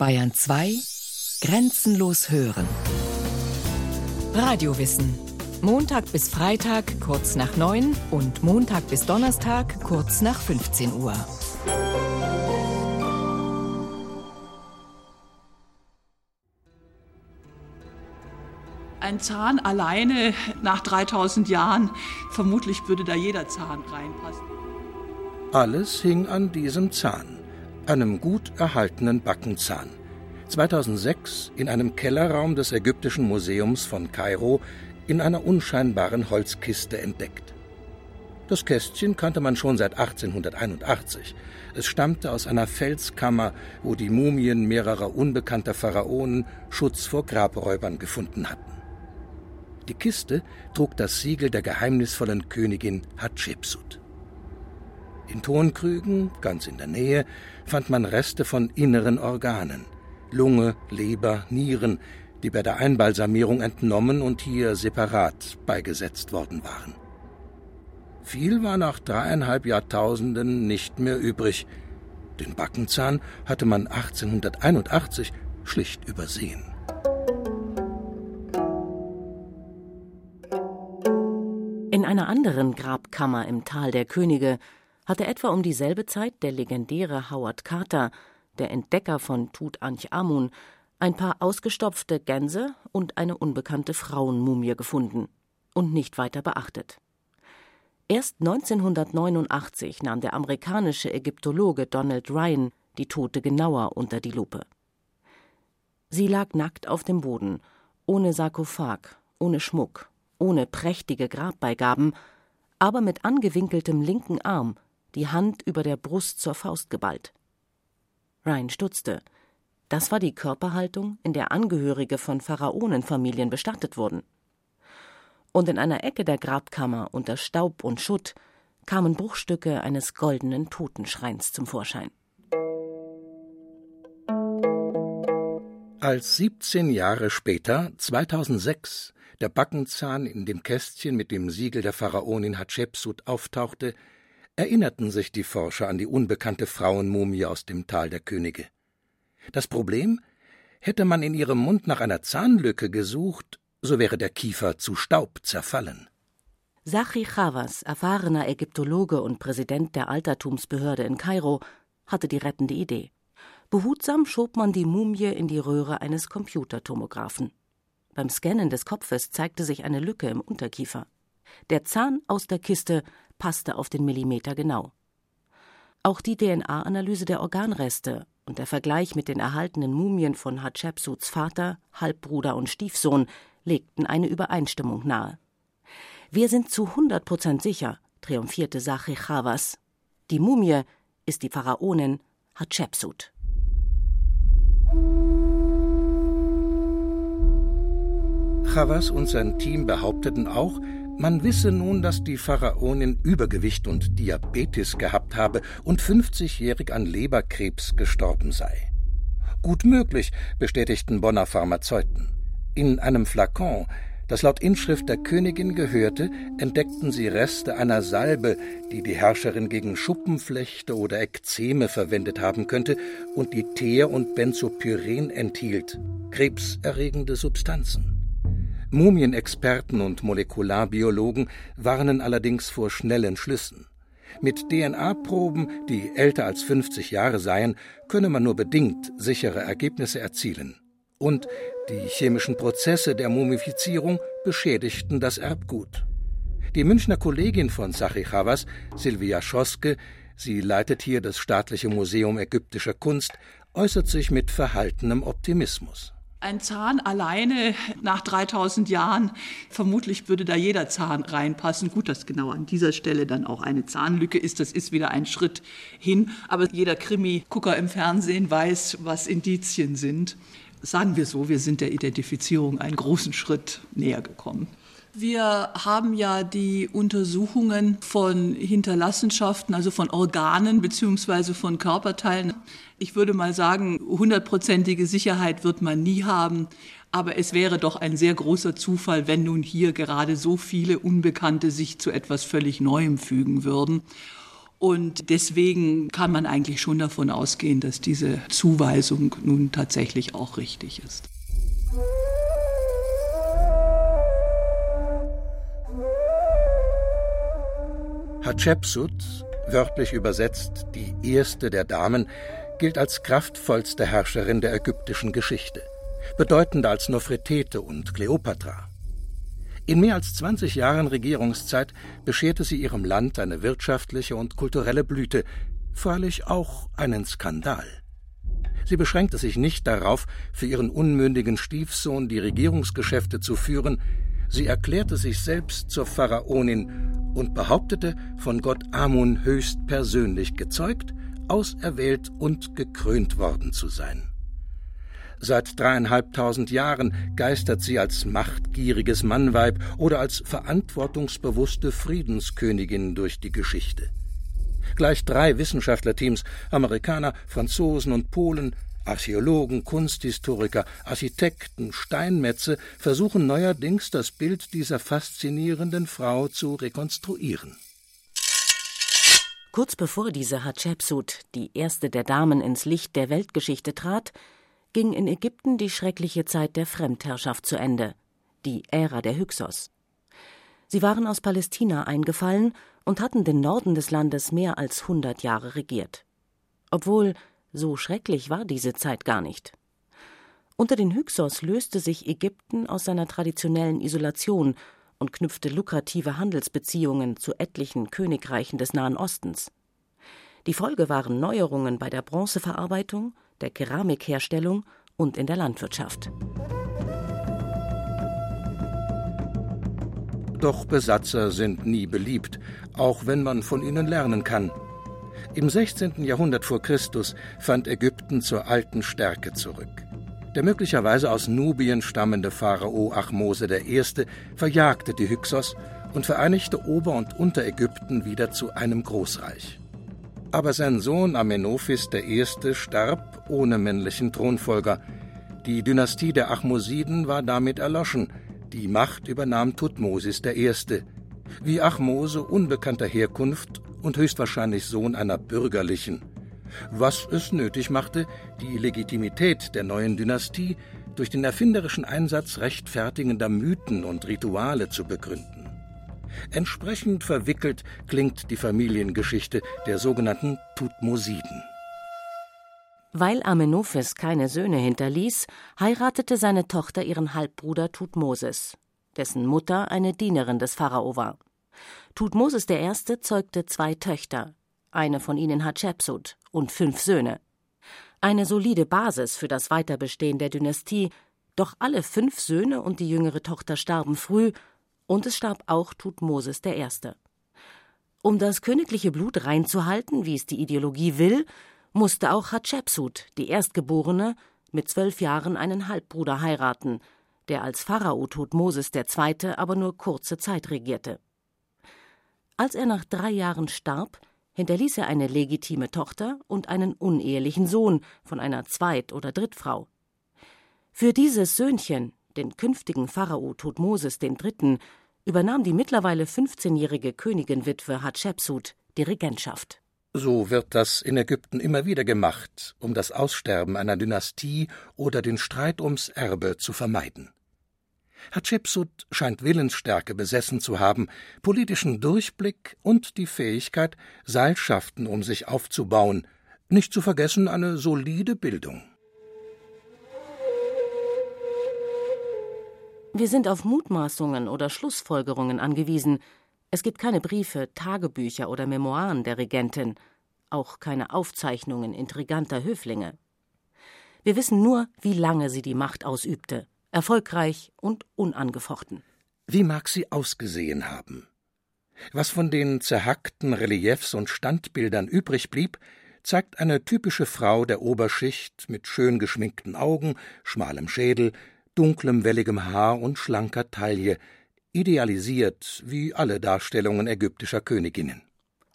Bayern 2 Grenzenlos hören. Radiowissen. Montag bis Freitag kurz nach 9 und Montag bis Donnerstag kurz nach 15 Uhr. Ein Zahn alleine nach 3000 Jahren, vermutlich würde da jeder Zahn reinpassen. Alles hing an diesem Zahn einem gut erhaltenen Backenzahn. 2006 in einem Kellerraum des Ägyptischen Museums von Kairo in einer unscheinbaren Holzkiste entdeckt. Das Kästchen kannte man schon seit 1881. Es stammte aus einer Felskammer, wo die Mumien mehrerer unbekannter Pharaonen Schutz vor Grabräubern gefunden hatten. Die Kiste trug das Siegel der geheimnisvollen Königin Hatschepsut. In Tonkrügen, ganz in der Nähe, fand man Reste von inneren Organen, Lunge, Leber, Nieren, die bei der Einbalsamierung entnommen und hier separat beigesetzt worden waren. Viel war nach dreieinhalb Jahrtausenden nicht mehr übrig. Den Backenzahn hatte man 1881 schlicht übersehen. In einer anderen Grabkammer im Tal der Könige hatte etwa um dieselbe Zeit der legendäre Howard Carter, der Entdecker von Tutanchamun, ein paar ausgestopfte Gänse und eine unbekannte Frauenmumie gefunden und nicht weiter beachtet. Erst 1989 nahm der amerikanische Ägyptologe Donald Ryan die Tote genauer unter die Lupe. Sie lag nackt auf dem Boden, ohne Sarkophag, ohne Schmuck, ohne prächtige Grabbeigaben, aber mit angewinkeltem linken Arm, die Hand über der Brust zur Faust geballt. Ryan stutzte. Das war die Körperhaltung, in der Angehörige von Pharaonenfamilien bestattet wurden. Und in einer Ecke der Grabkammer unter Staub und Schutt kamen Bruchstücke eines goldenen Totenschreins zum Vorschein. Als 17 Jahre später, 2006, der Backenzahn in dem Kästchen mit dem Siegel der Pharaonin Hatschepsut auftauchte, erinnerten sich die Forscher an die unbekannte Frauenmumie aus dem Tal der Könige. Das Problem? Hätte man in ihrem Mund nach einer Zahnlücke gesucht, so wäre der Kiefer zu Staub zerfallen. Sachi Chavas, erfahrener Ägyptologe und Präsident der Altertumsbehörde in Kairo, hatte die rettende Idee. Behutsam schob man die Mumie in die Röhre eines Computertomographen. Beim Scannen des Kopfes zeigte sich eine Lücke im Unterkiefer. Der Zahn aus der Kiste passte auf den Millimeter genau. Auch die DNA-Analyse der Organreste und der Vergleich mit den erhaltenen Mumien von Hatschepsuts Vater, Halbbruder und Stiefsohn legten eine Übereinstimmung nahe. Wir sind zu 100 Prozent sicher, triumphierte Sachi Chavas. Die Mumie ist die Pharaonin Hatschepsut. Chavas und sein Team behaupteten auch, man wisse nun, dass die Pharaonin Übergewicht und Diabetes gehabt habe und 50-jährig an Leberkrebs gestorben sei. Gut möglich, bestätigten Bonner Pharmazeuten. In einem Flakon, das laut Inschrift der Königin gehörte, entdeckten sie Reste einer Salbe, die die Herrscherin gegen Schuppenflechte oder Ekzeme verwendet haben könnte und die Teer und Benzopyren enthielt, krebserregende Substanzen. Mumienexperten und Molekularbiologen warnen allerdings vor schnellen Schlüssen. Mit DNA-Proben, die älter als 50 Jahre seien, könne man nur bedingt sichere Ergebnisse erzielen. Und die chemischen Prozesse der Mumifizierung beschädigten das Erbgut. Die Münchner Kollegin von Chavas, Silvia Schoske, sie leitet hier das Staatliche Museum ägyptischer Kunst, äußert sich mit verhaltenem Optimismus. Ein Zahn alleine nach 3000 Jahren, vermutlich würde da jeder Zahn reinpassen. Gut, dass genau an dieser Stelle dann auch eine Zahnlücke ist, das ist wieder ein Schritt hin. Aber jeder Krimi-Gucker im Fernsehen weiß, was Indizien sind. Sagen wir so, wir sind der Identifizierung einen großen Schritt näher gekommen. Wir haben ja die Untersuchungen von Hinterlassenschaften, also von Organen beziehungsweise von Körperteilen. Ich würde mal sagen, hundertprozentige Sicherheit wird man nie haben. Aber es wäre doch ein sehr großer Zufall, wenn nun hier gerade so viele Unbekannte sich zu etwas völlig Neuem fügen würden. Und deswegen kann man eigentlich schon davon ausgehen, dass diese Zuweisung nun tatsächlich auch richtig ist. Hatschepsut, wörtlich übersetzt die erste der Damen, gilt als kraftvollste Herrscherin der ägyptischen Geschichte, bedeutender als Nofretete und Kleopatra. In mehr als 20 Jahren Regierungszeit bescherte sie ihrem Land eine wirtschaftliche und kulturelle Blüte, freilich auch einen Skandal. Sie beschränkte sich nicht darauf, für ihren unmündigen Stiefsohn die Regierungsgeschäfte zu führen, sie erklärte sich selbst zur Pharaonin und behauptete, von Gott Amun höchst persönlich gezeugt, auserwählt und gekrönt worden zu sein. Seit dreieinhalbtausend Jahren geistert sie als machtgieriges Mannweib oder als verantwortungsbewusste Friedenskönigin durch die Geschichte. Gleich drei Wissenschaftlerteams, Amerikaner, Franzosen und Polen, Archäologen, Kunsthistoriker, Architekten, Steinmetze versuchen neuerdings das Bild dieser faszinierenden Frau zu rekonstruieren. Kurz bevor diese Hatschepsut, die erste der Damen, ins Licht der Weltgeschichte trat, ging in Ägypten die schreckliche Zeit der Fremdherrschaft zu Ende, die Ära der Hyksos. Sie waren aus Palästina eingefallen und hatten den Norden des Landes mehr als hundert Jahre regiert. Obwohl, so schrecklich war diese Zeit gar nicht. Unter den Hyksos löste sich Ägypten aus seiner traditionellen Isolation und knüpfte lukrative Handelsbeziehungen zu etlichen Königreichen des Nahen Ostens. Die Folge waren Neuerungen bei der Bronzeverarbeitung, der Keramikherstellung und in der Landwirtschaft. Doch Besatzer sind nie beliebt, auch wenn man von ihnen lernen kann. Im 16. Jahrhundert vor Christus fand Ägypten zur alten Stärke zurück. Der möglicherweise aus Nubien stammende Pharao Achmose I. verjagte die Hyksos und vereinigte Ober- und Unterägypten wieder zu einem Großreich. Aber sein Sohn Amenophis I. starb ohne männlichen Thronfolger. Die Dynastie der Achmosiden war damit erloschen. Die Macht übernahm Thutmosis I., wie Achmose unbekannter Herkunft und höchstwahrscheinlich Sohn einer bürgerlichen, was es nötig machte, die Legitimität der neuen Dynastie durch den erfinderischen Einsatz rechtfertigender Mythen und Rituale zu begründen. Entsprechend verwickelt klingt die Familiengeschichte der sogenannten Tutmosiden. Weil Amenophis keine Söhne hinterließ, heiratete seine Tochter ihren Halbbruder Tutmosis, dessen Mutter eine Dienerin des Pharao war. Tutmosis I. zeugte zwei Töchter, eine von ihnen Hatschepsut, und fünf Söhne. Eine solide Basis für das Weiterbestehen der Dynastie, doch alle fünf Söhne und die jüngere Tochter starben früh und es starb auch Tutmosis I. Um das königliche Blut reinzuhalten, wie es die Ideologie will, musste auch Hatschepsut, die Erstgeborene, mit zwölf Jahren einen Halbbruder heiraten, der als Pharao Tutmosis II. aber nur kurze Zeit regierte. Als er nach drei Jahren starb, hinterließ er eine legitime Tochter und einen unehelichen Sohn von einer Zweit- oder Drittfrau. Für dieses Söhnchen, den künftigen Pharao Tutmosis III., übernahm die mittlerweile 15-jährige Königinwitwe Hatschepsut die Regentschaft. So wird das in Ägypten immer wieder gemacht, um das Aussterben einer Dynastie oder den Streit ums Erbe zu vermeiden. Hatschepsut scheint Willensstärke besessen zu haben, politischen Durchblick und die Fähigkeit, Seilschaften um sich aufzubauen, nicht zu vergessen eine solide Bildung. Wir sind auf Mutmaßungen oder Schlussfolgerungen angewiesen. Es gibt keine Briefe, Tagebücher oder Memoiren der Regentin, auch keine Aufzeichnungen intriganter Höflinge. Wir wissen nur, wie lange sie die Macht ausübte, erfolgreich und unangefochten. Wie mag sie ausgesehen haben? Was von den zerhackten Reliefs und Standbildern übrig blieb, zeigt eine typische Frau der Oberschicht mit schön geschminkten Augen, schmalem Schädel, dunklem, welligem Haar und schlanker Taille, idealisiert wie alle Darstellungen ägyptischer Königinnen.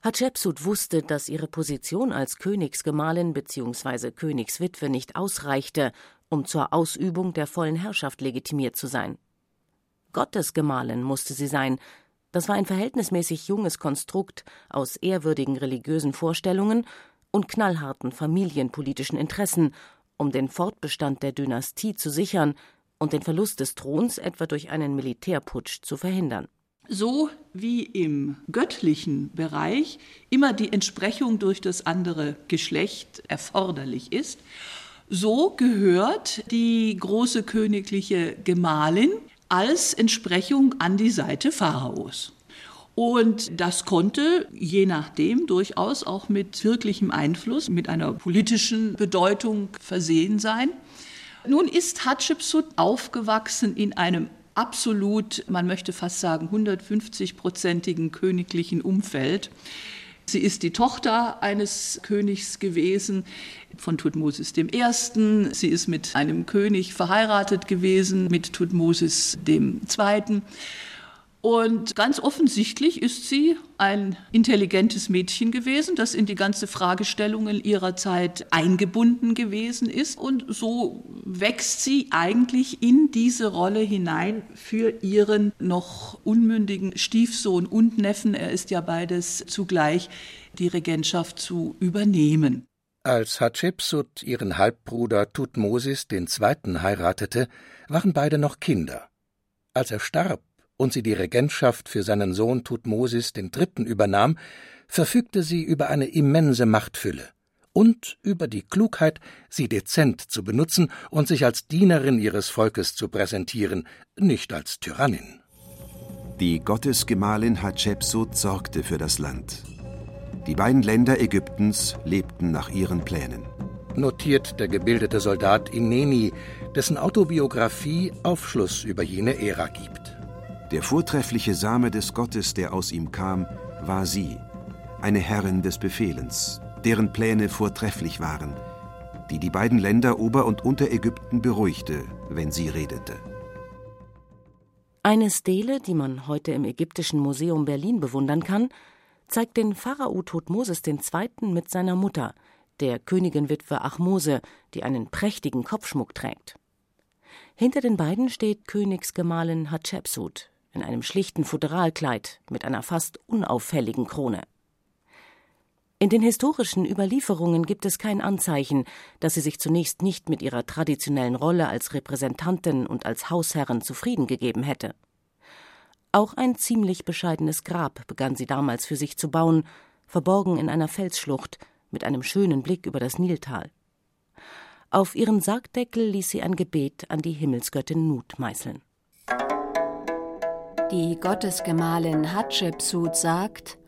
Hatschepsut wusste, dass ihre Position als Königsgemahlin bzw. Königswitwe nicht ausreichte, um zur Ausübung der vollen Herrschaft legitimiert zu sein. Gottesgemahlin musste sie sein, Das war ein verhältnismäßig junges Konstrukt aus ehrwürdigen religiösen Vorstellungen und knallharten familienpolitischen Interessen, um den Fortbestand der Dynastie zu sichern und den Verlust des Throns etwa durch einen Militärputsch zu verhindern. So wie im göttlichen Bereich immer die Entsprechung durch das andere Geschlecht erforderlich ist, so gehört die große königliche Gemahlin als Entsprechung an die Seite Pharaos. Und das konnte je nachdem durchaus auch mit wirklichem Einfluss, mit einer politischen Bedeutung versehen sein. Nun ist Hatschepsut aufgewachsen in einem absolut, man möchte fast sagen, 150-prozentigen königlichen Umfeld. Sie ist die Tochter eines Königs gewesen, von Tutmosis I. Sie ist mit einem König verheiratet gewesen, mit Tutmosis II. Und ganz offensichtlich ist sie ein intelligentes Mädchen gewesen, das in die ganze Fragestellungen ihrer Zeit eingebunden gewesen ist. Und so wächst sie eigentlich in diese Rolle hinein für ihren noch unmündigen Stiefsohn und Neffen, er ist ja beides zugleich, die Regentschaft zu übernehmen. Als Hatschepsut ihren Halbbruder Tutmosis II. heiratete, waren beide noch Kinder. Als er starb, und sie die Regentschaft für seinen Sohn Tutmosis III. übernahm, verfügte sie über eine immense Machtfülle und über die Klugheit, sie dezent zu benutzen und sich als Dienerin ihres Volkes zu präsentieren, nicht als Tyrannin. Die Gottesgemahlin Hatschepsut sorgte für das Land. Die beiden Länder Ägyptens lebten nach ihren Plänen. Notiert der gebildete Soldat Ineni, dessen Autobiografie Aufschluss über jene Ära gibt. Der vortreffliche Same des Gottes, der aus ihm kam, war sie, eine Herrin des Befehlens, deren Pläne vortrefflich waren, die die beiden Länder Ober- und Unterägypten beruhigte, wenn sie redete. Eine Stele, die man heute im Ägyptischen Museum Berlin bewundern kann, zeigt den Pharao Thutmosis II. mit seiner Mutter, der Königinwitwe Achmose, die einen prächtigen Kopfschmuck trägt. Hinter den beiden steht Königsgemahlin Hatschepsut, in einem schlichten Futteralkleid mit einer fast unauffälligen Krone. In den historischen Überlieferungen gibt es kein Anzeichen, dass sie sich zunächst nicht mit ihrer traditionellen Rolle als Repräsentantin und als Hausherrin zufrieden gegeben hätte. Auch ein ziemlich bescheidenes Grab begann sie damals für sich zu bauen, verborgen in einer Felsschlucht mit einem schönen Blick über das Niltal. Auf ihren Sargdeckel ließ sie ein Gebet an die Himmelsgöttin Nut meißeln. Die Gottesgemahlin Hatschepsut sagt: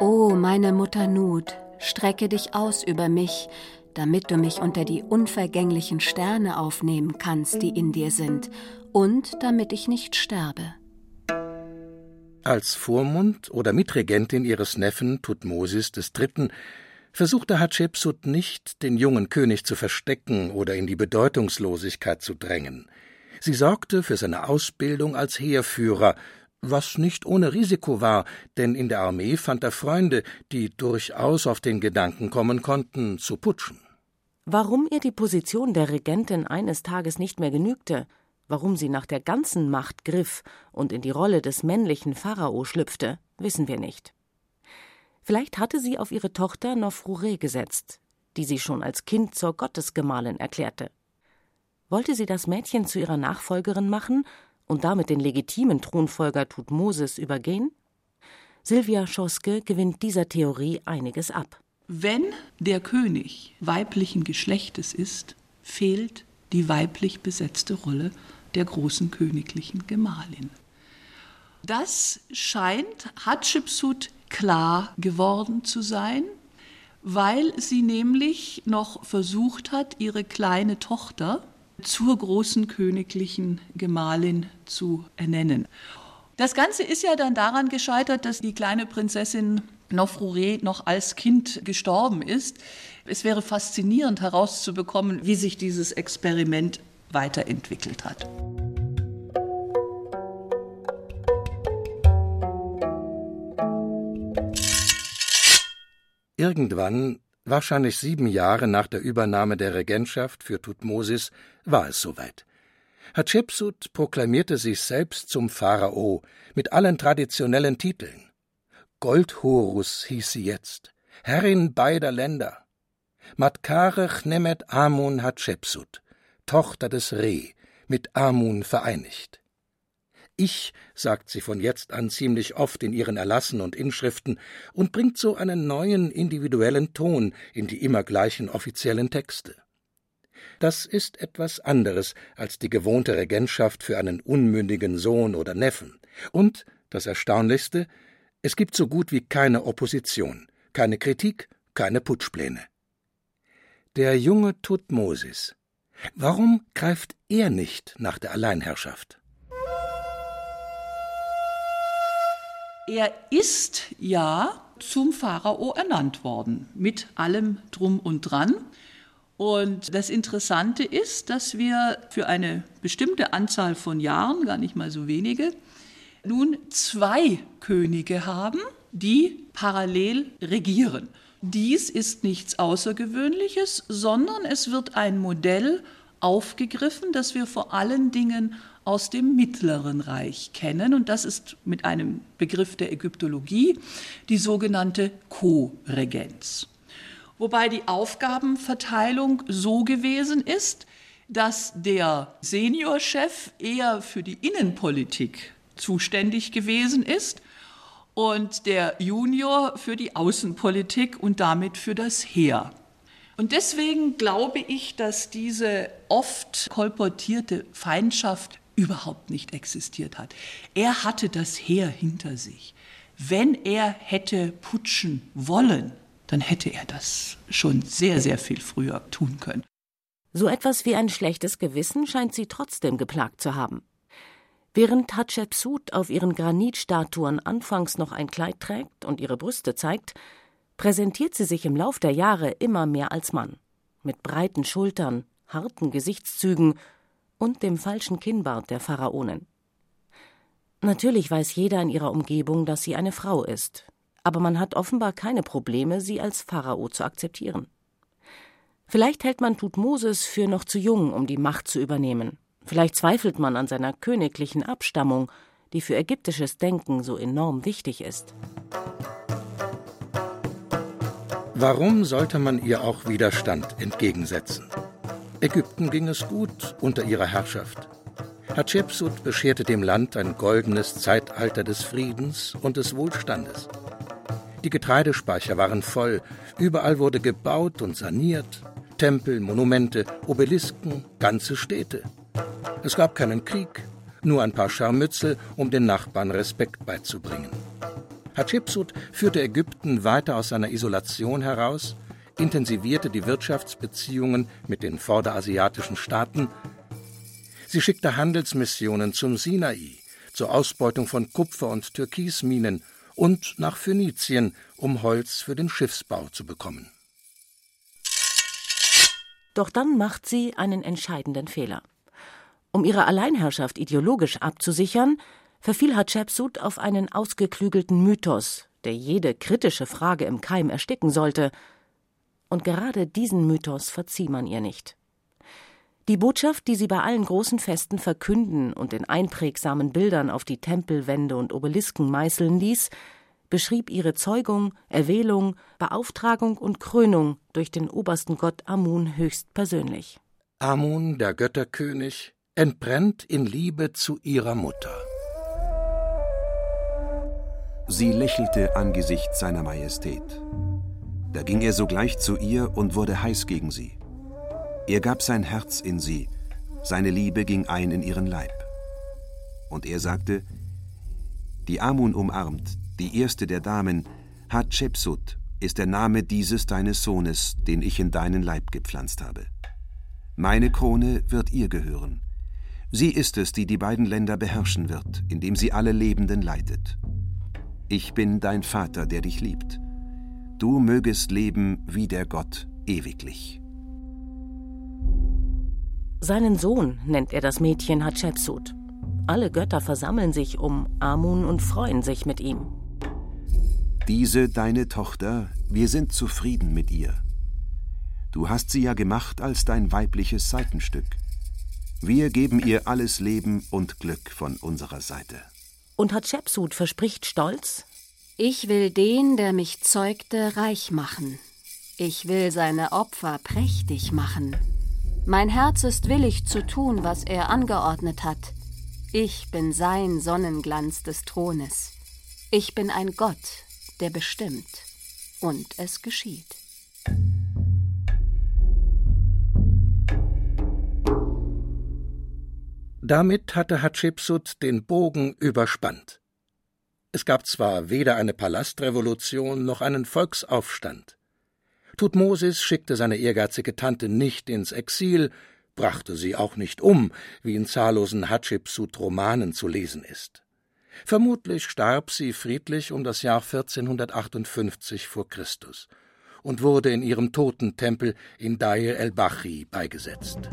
O meine Mutter Nut, strecke dich aus über mich, damit du mich unter die unvergänglichen Sterne aufnehmen kannst, die in dir sind, und damit ich nicht sterbe. Als Vormund oder Mitregentin ihres Neffen Tutmosis III. versuchte Hatschepsut nicht, den jungen König zu verstecken oder in die Bedeutungslosigkeit zu drängen. Sie sorgte für seine Ausbildung als Heerführer, was nicht ohne Risiko war, denn in der Armee fand er Freunde, die durchaus auf den Gedanken kommen konnten, zu putschen. Warum ihr die Position der Regentin eines Tages nicht mehr genügte, warum sie nach der ganzen Macht griff und in die Rolle des männlichen Pharao schlüpfte, wissen wir nicht. Vielleicht hatte sie auf ihre Tochter Nofrure gesetzt, die sie schon als Kind zur Gottesgemahlin erklärte. Wollte sie das Mädchen zu ihrer Nachfolgerin machen und damit den legitimen Thronfolger Tutmosis übergehen? Silvia Schoske gewinnt dieser Theorie einiges ab. Wenn der König weiblichen Geschlechtes ist, fehlt die weiblich besetzte Rolle der großen königlichen Gemahlin. Das scheint Hatschepsut klar geworden zu sein, weil sie nämlich noch versucht hat, ihre kleine Tochter zur großen königlichen Gemahlin zu ernennen. Das Ganze ist ja dann daran gescheitert, dass die kleine Prinzessin Nofrure noch als Kind gestorben ist. Es wäre faszinierend herauszubekommen, wie sich dieses Experiment weiterentwickelt hat. Irgendwann Wahrscheinlich sieben Jahre nach der Übernahme der Regentschaft für Tutmosis war es soweit. Hatschepsut proklamierte sich selbst zum Pharao mit allen traditionellen Titeln. Goldhorus hieß sie jetzt, Herrin beider Länder. Matkare Chnemet Amun Hatschepsut, Tochter des Re, mit Amun vereinigt. Ich, sagt sie von jetzt an ziemlich oft in ihren Erlassen und Inschriften und bringt so einen neuen individuellen Ton in die immer gleichen offiziellen Texte. Das ist etwas anderes als die gewohnte Regentschaft für einen unmündigen Sohn oder Neffen. Und, das Erstaunlichste, es gibt so gut wie keine Opposition, keine Kritik, keine Putschpläne. Der junge Tutmosis. Warum greift er nicht nach der Alleinherrschaft? Er ist ja zum Pharao ernannt worden, mit allem drum und dran. Und das Interessante ist, dass wir für eine bestimmte Anzahl von Jahren, gar nicht mal so wenige, nun zwei Könige haben, die parallel regieren. Dies ist nichts Außergewöhnliches, sondern es wird ein Modell aufgegriffen, das wir vor allen Dingen aus dem Mittleren Reich kennen. Und das ist mit einem Begriff der Ägyptologie die sogenannte Co-Regenz. Wobei die Aufgabenverteilung so gewesen ist, dass der Seniorchef eher für die Innenpolitik zuständig gewesen ist und der Junior für die Außenpolitik und damit für das Heer. Und deswegen glaube ich, dass diese oft kolportierte Feindschaft überhaupt nicht existiert hat. Er hatte das Heer hinter sich. Wenn er hätte putschen wollen, dann hätte er das schon sehr, sehr viel früher tun können. So etwas wie ein schlechtes Gewissen scheint sie trotzdem geplagt zu haben. Während Hatschepsut auf ihren Granitstatuen anfangs noch ein Kleid trägt und ihre Brüste zeigt, präsentiert sie sich im Lauf der Jahre immer mehr als Mann. Mit breiten Schultern, harten Gesichtszügen und dem falschen Kinnbart der Pharaonin. Natürlich weiß jeder in ihrer Umgebung, dass sie eine Frau ist, aber man hat offenbar keine Probleme, sie als Pharao zu akzeptieren. Vielleicht hält man Tutmosis für noch zu jung, um die Macht zu übernehmen. Vielleicht zweifelt man an seiner königlichen Abstammung, die für ägyptisches Denken so enorm wichtig ist. Warum sollte man ihr auch Widerstand entgegensetzen? Ägypten ging es gut unter ihrer Herrschaft. Hatschepsut bescherte dem Land ein goldenes Zeitalter des Friedens und des Wohlstandes. Die Getreidespeicher waren voll, überall wurde gebaut und saniert, Tempel, Monumente, Obelisken, ganze Städte. Es gab keinen Krieg, nur ein paar Scharmützel, um den Nachbarn Respekt beizubringen. Hatschepsut führte Ägypten weiter aus seiner Isolation heraus intensivierte die Wirtschaftsbeziehungen mit den vorderasiatischen Staaten. Sie schickte Handelsmissionen zum Sinai, zur Ausbeutung von Kupfer- und Türkisminen und nach Phönizien, um Holz für den Schiffsbau zu bekommen. Doch dann macht sie einen entscheidenden Fehler. Um ihre Alleinherrschaft ideologisch abzusichern, verfiel Hatschepsut auf einen ausgeklügelten Mythos, der jede kritische Frage im Keim ersticken sollte, und gerade diesen Mythos verzieh man ihr nicht. Die Botschaft, die sie bei allen großen Festen verkünden und in einprägsamen Bildern auf die Tempelwände und Obelisken meißeln ließ, beschrieb ihre Zeugung, Erwählung, Beauftragung und Krönung durch den obersten Gott Amun höchstpersönlich. Amun, der Götterkönig, entbrennt in Liebe zu ihrer Mutter. Sie lächelte angesichts seiner Majestät. Da ging er sogleich zu ihr und wurde heiß gegen sie. Er gab sein Herz in sie, seine Liebe ging ein in ihren Leib. Und er sagte, die Amun umarmt, die erste der Damen, Hatschepsut, ist der Name dieses deines Sohnes, den ich in deinen Leib gepflanzt habe. Meine Krone wird ihr gehören. Sie ist es, die die beiden Länder beherrschen wird, indem sie alle Lebenden leitet. Ich bin dein Vater, der dich liebt du mögest leben wie der Gott ewiglich. Seinen Sohn nennt er das Mädchen Hatschepsut. Alle Götter versammeln sich um Amun und freuen sich mit ihm. Diese deine Tochter, wir sind zufrieden mit ihr. Du hast sie ja gemacht als dein weibliches Seitenstück. Wir geben ihr alles Leben und Glück von unserer Seite. Und Hatschepsut verspricht stolz: Ich will den, der mich zeugte, reich machen. Ich will seine Opfer prächtig machen. Mein Herz ist willig zu tun, was er angeordnet hat. Ich bin sein Sonnenglanz des Thrones. Ich bin ein Gott, der bestimmt. Und es geschieht. Damit hatte Hatschepsut den Bogen überspannt. Es gab zwar weder eine Palastrevolution noch einen Volksaufstand. Tutmosis schickte seine ehrgeizige Tante nicht ins Exil, brachte sie auch nicht um, wie in zahllosen Hatschepsut-Romanen zu lesen ist. Vermutlich starb sie friedlich um das Jahr 1458 vor Christus und wurde in ihrem Totentempel in Dair el-Bachi beigesetzt.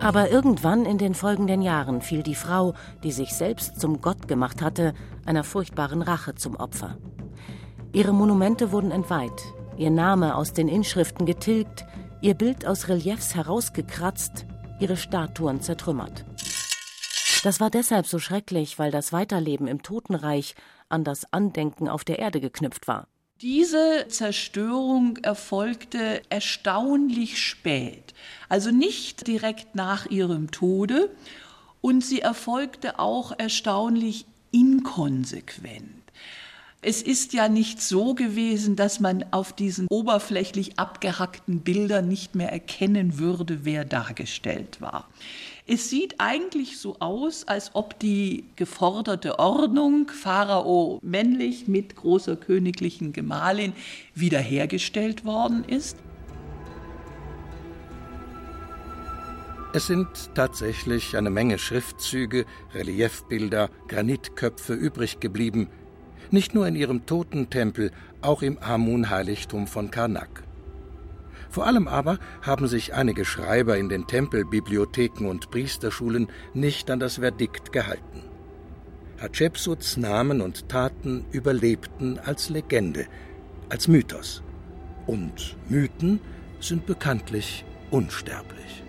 Aber irgendwann in den folgenden Jahren fiel die Frau, die sich selbst zum Gott gemacht hatte, einer furchtbaren Rache zum Opfer. Ihre Monumente wurden entweiht, ihr Name aus den Inschriften getilgt, ihr Bild aus Reliefs herausgekratzt, ihre Statuen zertrümmert. Das war deshalb so schrecklich, weil das Weiterleben im Totenreich an das Andenken auf der Erde geknüpft war. Diese Zerstörung erfolgte erstaunlich spät, also nicht direkt nach ihrem Tode, und sie erfolgte auch erstaunlich inkonsequent. Es ist ja nicht so gewesen, dass man auf diesen oberflächlich abgehackten Bildern nicht mehr erkennen würde, wer dargestellt war. Es sieht eigentlich so aus, als ob die geforderte Ordnung, Pharao männlich mit großer königlichen Gemahlin, wiederhergestellt worden ist. Es sind tatsächlich eine Menge Schriftzüge, Reliefbilder, Granitköpfe übrig geblieben, nicht nur in ihrem Totentempel, auch im Amun-Heiligtum von Karnak. Vor allem aber haben sich einige Schreiber in den Tempelbibliotheken und Priesterschulen nicht an das Verdikt gehalten. Hatschepsuts Namen und Taten überlebten als Legende, als Mythos. Und Mythen sind bekanntlich unsterblich.